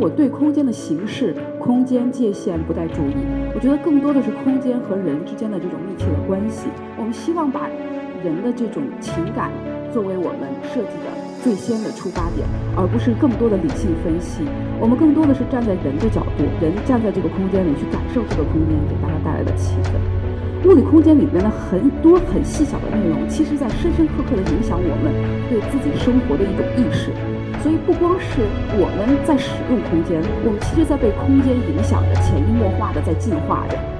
我对空间的形式、空间界限不太注意，我觉得更多的是空间和人之间的这种密切的关系。我们希望把人的这种情感作为我们设计的最先的出发点，而不是更多的理性分析。我们更多的是站在人的角度，人站在这个空间里去感受这个空间给大家带来的气氛。物理空间里面的很多很细小的内容，其实在深深刻刻的影响我们对自己生活的一种意识。所以不光是我们在使用空间，我们其实在被空间影响着，潜移默化的在进化着。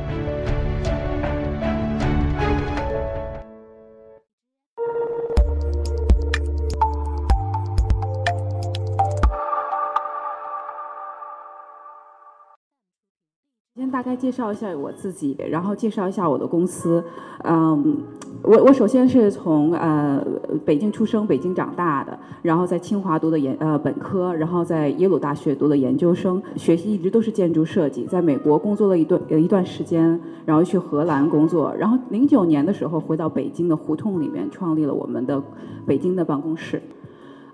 大概介绍一下我自己，然后介绍一下我的公司。嗯，我我首先是从呃北京出生，北京长大的，然后在清华读的研呃本科，然后在耶鲁大学读的研究生，学习一直都是建筑设计。在美国工作了一段呃一段时间，然后去荷兰工作，然后零九年的时候回到北京的胡同里面，创立了我们的北京的办公室。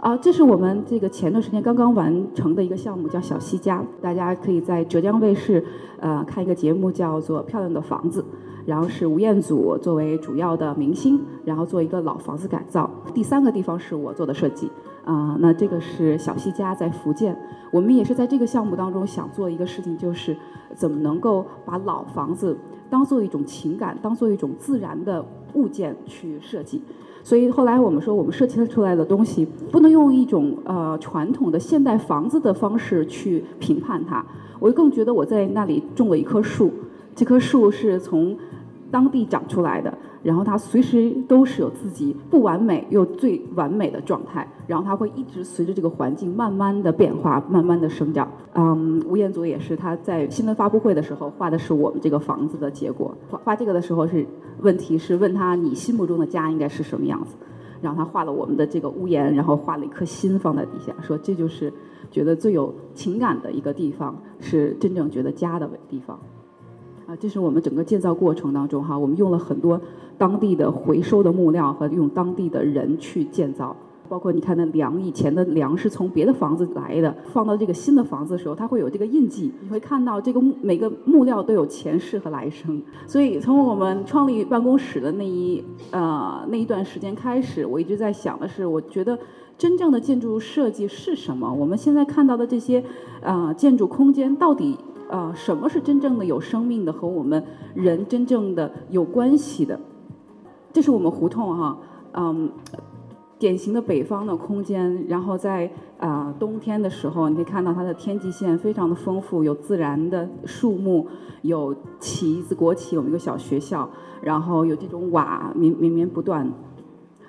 啊，这是我们这个前段时间刚刚完成的一个项目，叫小西家。大家可以在浙江卫视，呃，看一个节目叫做《漂亮的房子》，然后是吴彦祖作为主要的明星，然后做一个老房子改造。第三个地方是我做的设计，啊，那这个是小西家在福建。我们也是在这个项目当中想做一个事情，就是怎么能够把老房子当做一种情感，当做一种自然的物件去设计。所以后来我们说，我们设计出来的东西不能用一种呃传统的现代房子的方式去评判它。我更觉得我在那里种了一棵树，这棵树是从当地长出来的，然后它随时都是有自己不完美又最完美的状态，然后它会一直随着这个环境慢慢的变化，慢慢的生长。嗯，吴彦祖也是他在新闻发布会的时候画的是我们这个房子的结果。画画这个的时候是。问题是问他你心目中的家应该是什么样子，然后他画了我们的这个屋檐，然后画了一颗心放在底下，说这就是觉得最有情感的一个地方，是真正觉得家的地方。啊，这是我们整个建造过程当中哈，我们用了很多当地的回收的木料和用当地的人去建造。包括你看那梁，以前的梁是从别的房子来的，放到这个新的房子的时候，它会有这个印记。你会看到这个木每个木料都有前世和来生。所以从我们创立办公室的那一呃那一段时间开始，我一直在想的是，我觉得真正的建筑设计是什么？我们现在看到的这些呃建筑空间到底呃什么是真正的有生命的和我们人真正的有关系的？这是我们胡同哈，嗯。典型的北方的空间，然后在啊冬天的时候，你可以看到它的天际线非常的丰富，有自然的树木，有旗子国旗，我们一个小学校，然后有这种瓦绵绵绵不断。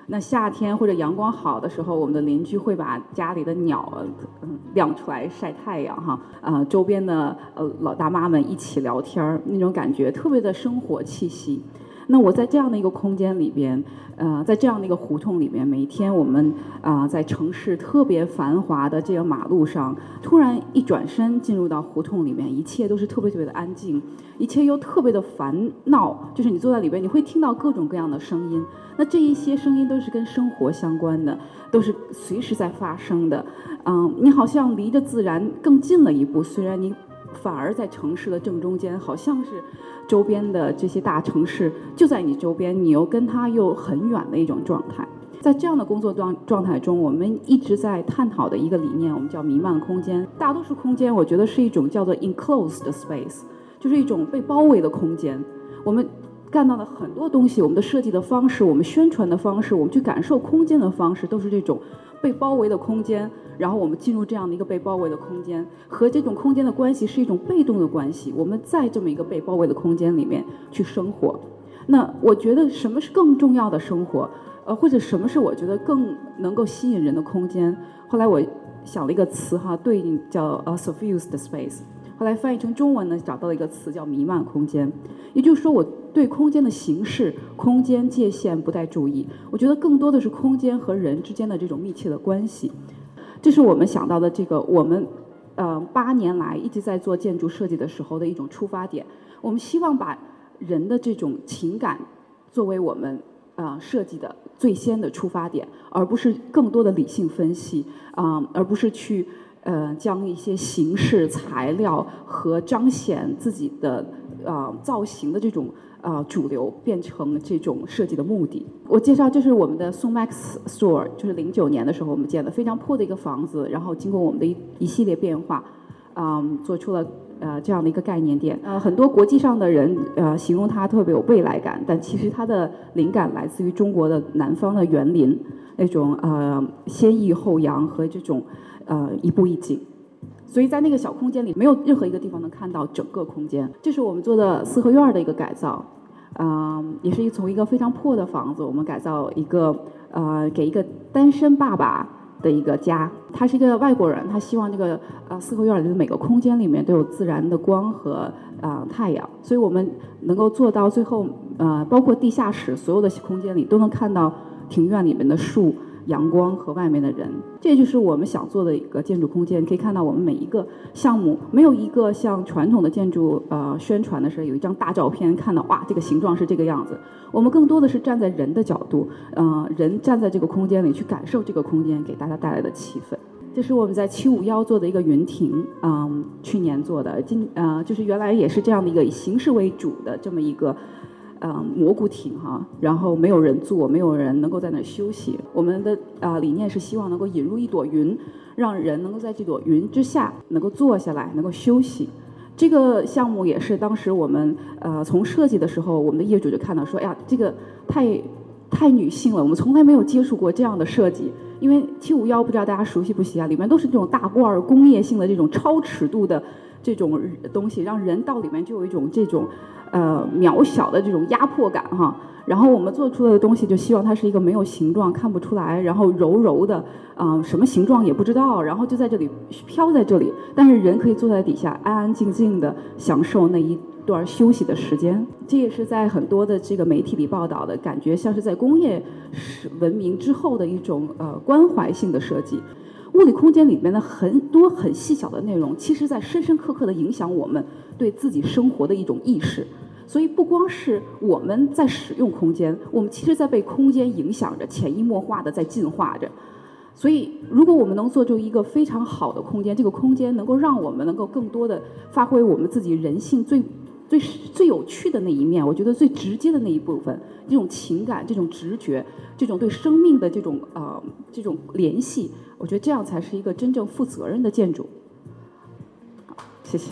那夏天或者阳光好的时候，我们的邻居会把家里的鸟嗯晾出来晒太阳哈啊，周边的呃老大妈们一起聊天儿，那种感觉特别的生活气息。那我在这样的一个空间里边，呃，在这样的一个胡同里面，每一天我们啊，在城市特别繁华的这个马路上，突然一转身进入到胡同里面，一切都是特别特别的安静，一切又特别的烦恼。就是你坐在里边，你会听到各种各样的声音。那这一些声音都是跟生活相关的，都是随时在发生的。嗯，你好像离着自然更近了一步，虽然你。反而在城市的正中间，好像是周边的这些大城市就在你周边，你又跟它又很远的一种状态。在这样的工作状状态中，我们一直在探讨的一个理念，我们叫弥漫空间。大多数空间，我觉得是一种叫做 enclosed space，就是一种被包围的空间。我们干到的很多东西，我们的设计的方式，我们宣传的方式，我们去感受空间的方式，都是这种被包围的空间。然后我们进入这样的一个被包围的空间，和这种空间的关系是一种被动的关系。我们在这么一个被包围的空间里面去生活。那我觉得什么是更重要的生活？呃，或者什么是我觉得更能够吸引人的空间？后来我想了一个词哈，对应叫呃 suffused space。后来翻译成中文呢，找到了一个词叫弥漫空间。也就是说，我对空间的形式、空间界限不再注意，我觉得更多的是空间和人之间的这种密切的关系。这是我们想到的这个，我们呃八年来一直在做建筑设计的时候的一种出发点。我们希望把人的这种情感作为我们啊设计的最先的出发点，而不是更多的理性分析啊，而不是去呃，将一些形式、材料和彰显自己的呃造型的这种呃主流，变成这种设计的目的。我介绍，这是我们的宋 Max Store，就是零九年的时候我们建的，非常破的一个房子，然后经过我们的一一系列变化，嗯，做出了。呃，这样的一个概念店，呃，很多国际上的人呃形容它特别有未来感，但其实它的灵感来自于中国的南方的园林那种呃先抑后扬和这种呃一步一景，所以在那个小空间里，没有任何一个地方能看到整个空间。这是我们做的四合院的一个改造，嗯，也是一从一个非常破的房子，我们改造一个呃给一个单身爸爸。的一个家，他是一个外国人，他希望这个呃四合院里的每个空间里面都有自然的光和啊太阳，所以我们能够做到最后呃包括地下室所有的空间里都能看到庭院里面的树。阳光和外面的人，这就是我们想做的一个建筑空间。可以看到，我们每一个项目没有一个像传统的建筑呃宣传的时候有一张大照片，看到哇这个形状是这个样子。我们更多的是站在人的角度，呃人站在这个空间里去感受这个空间给大家带来的气氛。这是我们在七五幺做的一个云亭，嗯，去年做的，今呃就是原来也是这样的一个以形式为主的这么一个。嗯，蘑菇亭哈，然后没有人坐，没有人能够在那儿休息。我们的啊理念是希望能够引入一朵云，让人能够在这朵云之下能够坐下来，能够休息。这个项目也是当时我们呃从设计的时候，我们的业主就看到说，哎呀，这个太太女性了，我们从来没有接触过这样的设计。因为七五幺不知道大家熟悉不熟悉啊，里面都是这种大罐儿工业性的这种超尺度的这种东西，让人到里面就有一种这种。呃，渺小的这种压迫感哈，然后我们做出来的东西就希望它是一个没有形状、看不出来，然后柔柔的，啊，什么形状也不知道，然后就在这里飘在这里，但是人可以坐在底下安安静静的享受那一段休息的时间。这也是在很多的这个媒体里报道的感觉，像是在工业文明之后的一种呃关怀性的设计。物理空间里面的很多很细小的内容，其实在深深刻刻的影响我们对自己生活的一种意识。所以不光是我们在使用空间，我们其实在被空间影响着，潜移默化的在进化着。所以，如果我们能做出一个非常好的空间，这个空间能够让我们能够更多的发挥我们自己人性最最最有趣的那一面，我觉得最直接的那一部分，这种情感、这种直觉、这种对生命的这种呃这种联系，我觉得这样才是一个真正负责任的建筑。好，谢谢。